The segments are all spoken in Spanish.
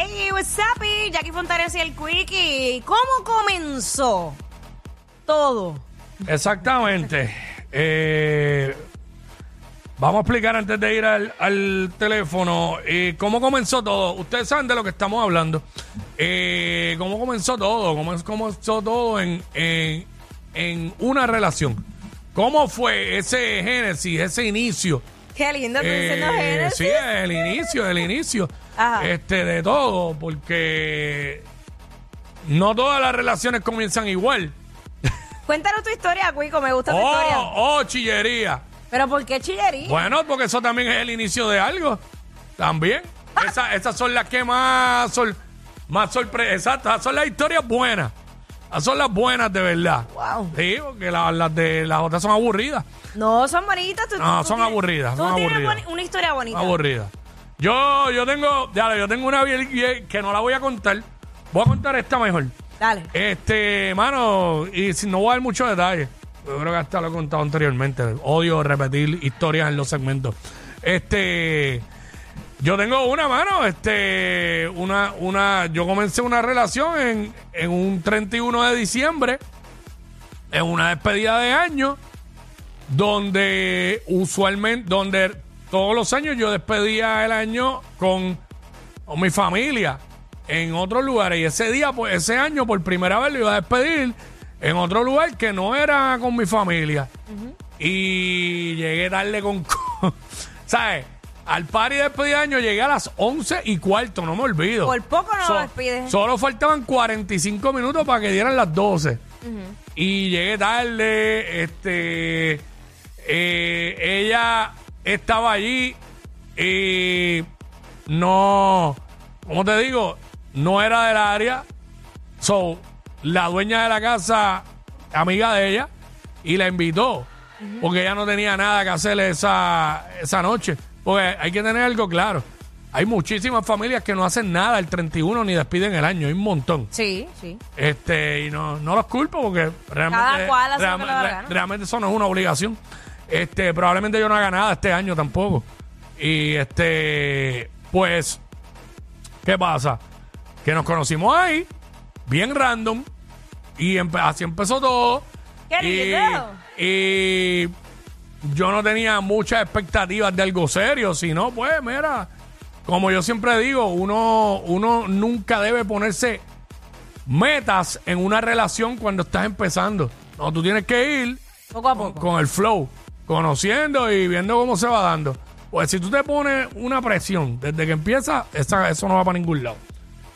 Hey, what's up? y Jackie Fontanes y el Quickie. ¿Cómo comenzó todo? Exactamente. Eh, vamos a explicar antes de ir al, al teléfono eh, cómo comenzó todo. Ustedes saben de lo que estamos hablando. Eh, cómo comenzó todo. Cómo comenzó todo en, en, en una relación. ¿Cómo fue ese génesis, ese inicio? Qué lindo, tú Eh, diciendo Génesis. sí, el inicio, el inicio Ajá. este, de todo, porque no todas las relaciones comienzan igual. Cuéntanos tu historia, Quico, me gusta tu historia. Oh, oh, chillería. Pero ¿por qué chillería? Bueno, porque eso también es el inicio de algo. También. Esa- esas son las que más, sor- más sorpresas. Exacto, esas son las historias buenas. Esas son las buenas de verdad. Wow. Sí, porque la- las de las otras son aburridas. No, son bonitas. tú- No, tú son tienes- aburridas, Tú son tienes aburridas. boni- una historia bonita. Aburridas. Yo, yo tengo, ya, yo tengo una bien- bien que no la voy a contar. Voy a contar esta mejor. Dale. Este, mano, y si no voy a dar muchos detalles. Yo creo que hasta lo he contado anteriormente. Odio repetir historias en los segmentos. Este, yo tengo una mano, este, una, una, yo comencé una relación en, en un 31 de diciembre, en una despedida de año, donde usualmente, donde todos los años yo despedía el año con, con mi familia en otros lugares. Y ese día, pues, ese año, por primera vez lo iba a despedir en otro lugar que no era con mi familia. Y llegué tarde con... ¿Sabes? Al party de despedida de año llegué a las 11 y cuarto, no me olvido. Por poco no lo despides. Solo faltaban 45 minutos para que dieran las 12. Y llegué tarde, este... eh, ella estaba allí y no... ¿Cómo te digo? No era del área. So, la dueña de la casa, amiga de ella, y la invitó. Porque ella no tenía nada que hacer esa, esa noche. Porque hay que tener algo claro. Hay muchísimas familias que no hacen nada el 31 ni despiden el año. Hay un montón. Sí, sí. Este, y no, no los culpo porque realmente, cual hace lo realme- que le da la re- gana. realmente eso no es una obligación. Este, probablemente yo no haga nada este año tampoco. Y este, pues, ¿qué pasa? Que nos conocimos ahí, bien random, y empe- así empezó todo. ¡Qué y, y yo no tenía muchas expectativas de algo serio, sino, pues, mira, como yo siempre digo, uno, uno nunca debe ponerse metas en una relación cuando estás empezando. No, tú tienes que ir Poco a con, poco. con el flow, conociendo y viendo cómo se va dando. Pues si tú te pones una presión desde que empieza, esa- eso no va para ningún lado.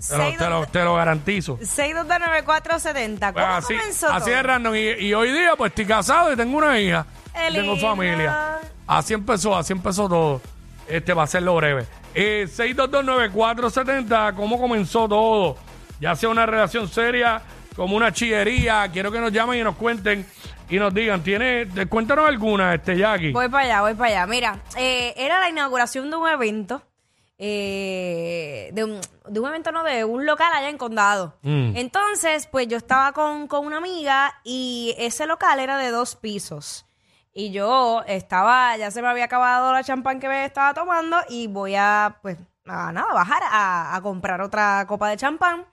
Te lo, te lo- te lo garantizo. 6229470. ¿Cómo así, comenzó así todo? es random. Y, y hoy día, pues estoy casado y tengo una hija. Y tengo familia. Así empezó, así empezó todo. Este va a ser lo breve. Eh, 6229470, ¿cómo comenzó todo? Ya sea una relación seria, como una chillería. Quiero que nos llamen y nos cuenten y nos digan. ¿Tiene, cuéntanos alguna, este Jackie. Voy para allá, voy para allá. Mira, eh, era la inauguración de un evento. eh, de, un, de un evento, no, de un local allá en Condado. Mm. Entonces, pues yo estaba con, con una amiga y ese local era de dos pisos. Y yo estaba, ya se me había acabado la champán que me estaba tomando y voy a, pues, a nada, bajar a, a comprar otra copa de champán.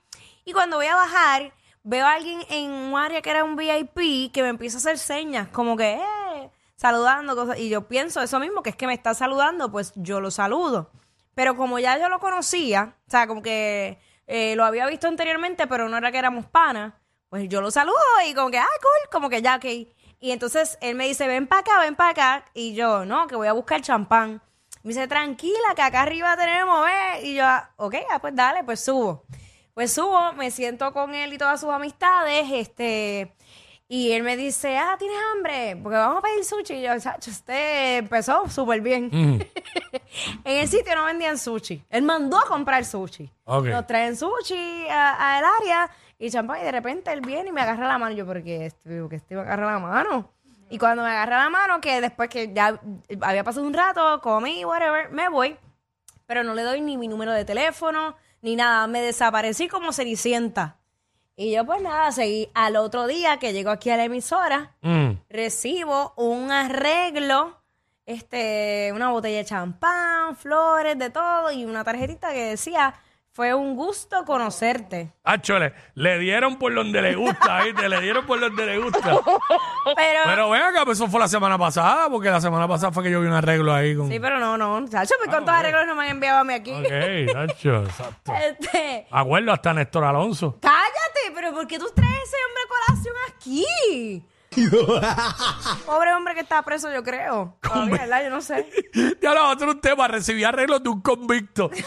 Y cuando voy a bajar, veo a alguien en un área que era un VIP que me empieza a hacer señas, como que, eh, saludando, cosas. Y yo pienso eso mismo, que es que me está saludando, pues yo lo saludo. Pero como ya yo lo conocía, o sea, como que eh, lo había visto anteriormente, pero no era que éramos panas, pues yo lo saludo y como que, ah, cool, como que ya, ok. Y entonces él me dice, ven para acá, ven para acá. Y yo, no, que voy a buscar champán. Me dice, tranquila, que acá arriba tenemos, ve. Y yo, ah, ok, ah, pues dale, pues subo. Pues subo, me siento con él y todas sus amistades, este, y él me dice, ah, ¿tienes hambre? Porque vamos a pedir sushi. Y yo, chacho, usted empezó súper bien. en el sitio no vendían sushi. Él mandó a comprar sushi. Ok. Nos traen sushi al área y champán, y de repente él viene y me agarra la mano. Yo, porque este, que este me agarra la mano. Y cuando me agarra la mano, que después que ya había pasado un rato, comí, whatever, me voy pero no le doy ni mi número de teléfono, ni nada. Me desaparecí como cenicienta. Y yo, pues nada, seguí. Al otro día que llego aquí a la emisora, Mm. recibo un arreglo, este, una botella de champán, flores, de todo, y una tarjetita que decía Fue un gusto conocerte. Acho, le, le dieron por donde le gusta, ¿viste? Le dieron por donde le gusta. Pero, Pero ven acá, pues eso fue la semana pasada, porque la semana pasada fue que yo vi un arreglo ahí con... sí, pero no, no. Pues ¿cuántos ok. arreglos no me han enviado a mí aquí? Ok, Nacho, exacto. Este, Acuerdo hasta Néstor Alonso. cállate, pero ¿por qué tú traes ese hombre a colación aquí? Pobre hombre que está preso, yo creo. Todavía, ¿verdad? Yo no sé. Ya lo otro un tema, recibí arreglos de un convicto.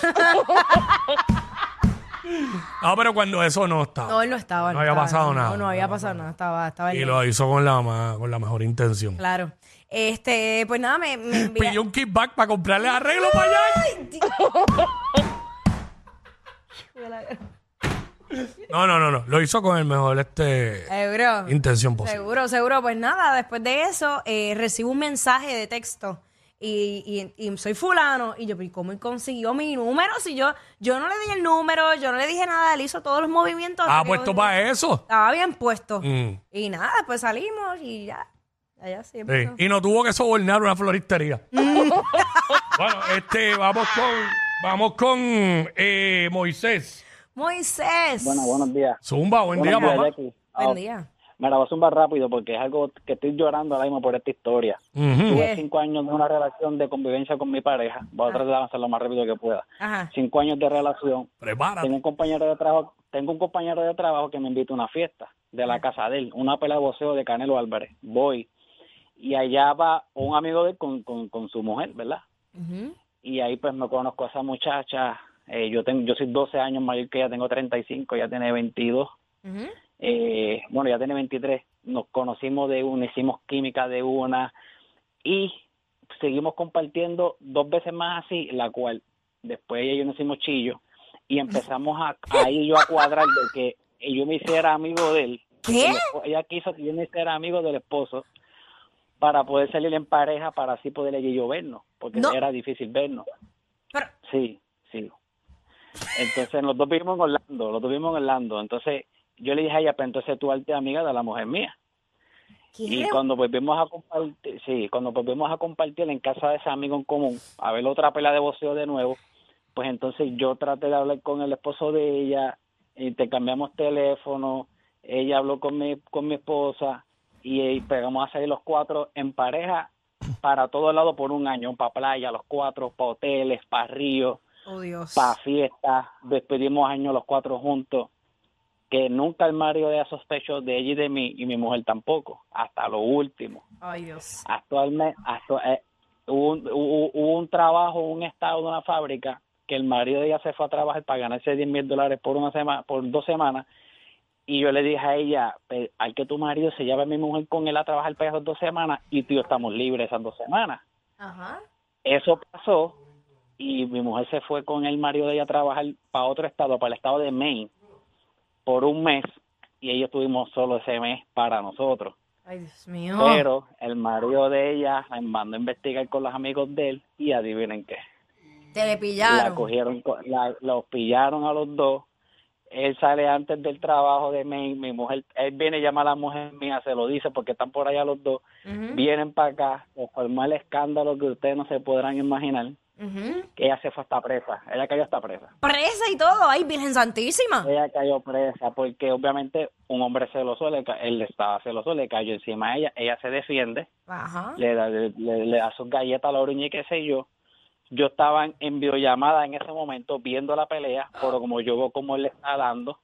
no, pero cuando eso no estaba. No, él no estaba. No había estaba, pasado no, nada. No, no había pasado nada. Estaba, estaba y lo hizo con la, ma- con la mejor intención. Claro. Este, pues nada, me, me envía- Pidió un kickback para comprarle arreglo para allá. No, no, no, no. Lo hizo con el mejor este Seguro. intención posible. Seguro, seguro. Pues nada, después de eso, eh, recibo un mensaje de texto. Y, y, y soy fulano. Y yo, ¿y cómo él consiguió mi número? Si yo, yo no le di el número, yo no le dije nada, él hizo todos los movimientos. Ah, puesto yo- para eso. Estaba bien puesto. Mm, Y nada, pues salimos y ya. Allá sí. Y no tuvo que sobornar una floristería. bueno, este, vamos con, vamos con eh, Moisés. Moisés. Bueno, buenos días. Zumba, buen día, días, mamá. Jackie. Buen Ah, día. Me la voy a zumbar rápido porque es algo que estoy llorando ahora mismo por esta historia. ¿Qué? Tuve cinco años de una relación de convivencia con mi pareja. Voy a tratar de avanzar lo más rápido que pueda. Ajá. Cinco años de relación. Prepárate. Tengo un compañero de trabajo, tengo un compañero de trabajo que me invita a una fiesta de la casa de él, una pelea de boxeo de Canelo Álvarez. Voy y allá va un amigo de él con, con, con su mujer, ¿verdad? Y ahí pues me conozco a esa muchacha. Eh, yo tengo, yo soy 12 años mayor que ella, tengo 35, ella tiene 22. Ujú. Eh, bueno, ya tiene 23. Nos conocimos de una, hicimos química de una y seguimos compartiendo dos veces más así, la cual después ella y yo nos hicimos chillo y empezamos a ahí yo a cuadrar de que yo me hiciera amigo de él. Ella quiso que yo me hiciera amigo del esposo para poder salir en pareja, para así poder ella y yo vernos, porque No. era difícil vernos. Pero, Sí, sí. Entonces, los dos vivimos en Orlando, los dos vivimos en Orlando. Entonces, yo le dije a ella, pero entonces tú eres amiga de la mujer mía. Y ¿qué? cuando volvimos a compartir, sí, cuando volvimos a compartir en casa de ese amigo en común, a ver otra pelea de boxeo de nuevo, pues entonces yo traté de hablar con el esposo de ella, intercambiamos teléfono, ella habló con mi, con mi esposa y, eh, pegamos a salir los cuatro en pareja para todo lado por un año, para playa, los cuatro, para hoteles, para ríos, Oh, Dios. para fiestas, despedimos años los cuatro juntos, que nunca el marido de ella sospechó de ella y de mí, y mi mujer tampoco, hasta lo último. Ay, Dios. Actualmente, actu- eh, hubo, un, hubo- hubo un trabajo, un estado de una fábrica, que el marido de ella se fue a trabajar para ganarse 10 mil dólares por una semana, por dos semanas, y yo le dije a ella, "Pe- hay que tu marido se lleve a mi mujer con él a trabajar para esas dos semanas, y tú y yo estamos libres esas dos semanas. Ajá. Eso pasó y mi mujer se fue con el marido de ella a trabajar para otro estado, para el estado de Maine, por un mes y ellos tuvimos solo ese mes para nosotros. Ay, Dios mío. Pero el marido de ella la mandó a investigar con los amigos de él y adivinen qué. Te le La pillaron. cogieron, co- la- los pillaron a los dos. Él sale antes del trabajo de Maine, mi mujer, él viene y llama a la mujer mía, se lo dice porque están por allá los dos. Vienen para acá, se formó el escándalo que ustedes no se podrán imaginar. Que ella se fue hasta presa, ella cayó hasta presa. Presa y todo. Ay, Virgen Santísima. Ella cayó presa porque obviamente un hombre celoso, le él estaba celoso, le cayó encima a ella, ella se defiende, Ajá. le da, le, le- le da sus galletas a la orilla y qué sé yo. Yo estaba en videollamada en ese momento viendo la pelea, pero como yo veo cómo él le está dando,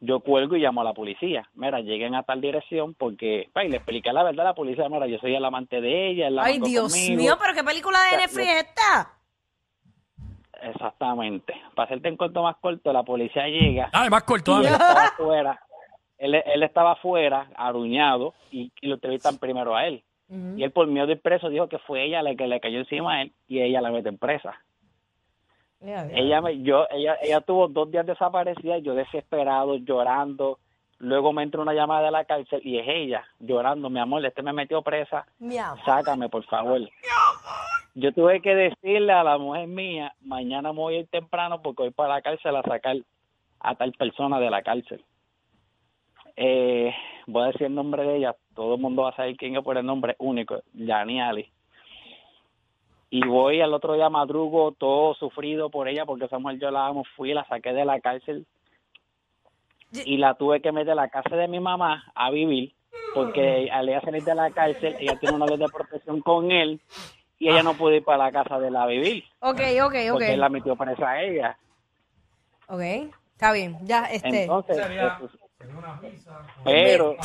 yo cuelgo y llamo a la policía. Mira, lleguen a tal dirección porque, y le expliqué la verdad a la policía, mira, yo soy el amante de ella, la Ay, Dios conmigo. mío, pero qué película de Netflix es esta. Exactamente. Para hacerte un cuento más corto, la policía llega, Dale, más corto, él dale. estaba afuera, él, él estaba afuera, aruñado, y, y lo entrevistan primero a él. Y él por miedo de preso dijo que fue ella la que le cayó encima a él y ella la mete en presa. Ella me, yo, ella, ella tuvo dos días desaparecida, yo desesperado, llorando. Luego me entró una llamada de la cárcel y es ella llorando, mi amor, este me metió presa, sácame por favor. Yo tuve que decirle a la mujer mía, mañana me voy a ir temprano porque voy para la cárcel a sacar a tal persona de la cárcel. Eh, voy a decir el nombre de ella, todo el mundo va a saber quién es por el nombre único, Yani Ali. Y voy al otro día madrugo, todo sufrido por ella, porque esa mujer yo la amo, fui, la saqué de la cárcel y la tuve que meter a la casa de mi mamá a vivir, porque al ella salir de la cárcel, ella tiene una ley de protección con él y ella no pudo ir para la casa de la a vivir, Ok, ok, ok. porque él la metió presa a ella. Ok, está bien. Ya, este. Entonces, Sería- eso- una pizza. pero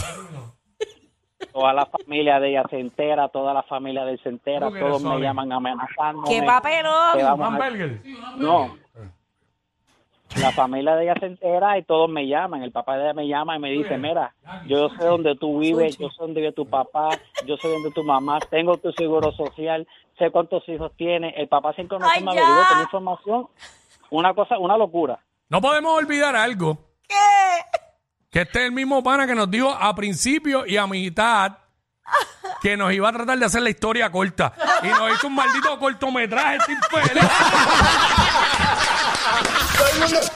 toda la familia de ella se entera, toda la familia de él se entera, ¿Cómo que eres todos me llaman amenazando. ¡Qué papelón! Te vamos a- Hamburger. No. La familia de ella se entera y todos me llaman. El papá de ella me llama y me dice, mira, yo sé dónde tú vives, yo sé dónde vive tu papá, yo sé dónde tu mamá, tengo tu seguro social, sé cuántos hijos tiene. El papá sin Ay, conocerme me ya. averiguó, tenía información. Una cosa, una locura. No podemos olvidar algo. ¿Qué? Que este es el mismo pana que nos dijo a principio y a mitad que nos iba a tratar de hacer la historia corta. Y nos hizo un maldito cortometraje, este infeliz.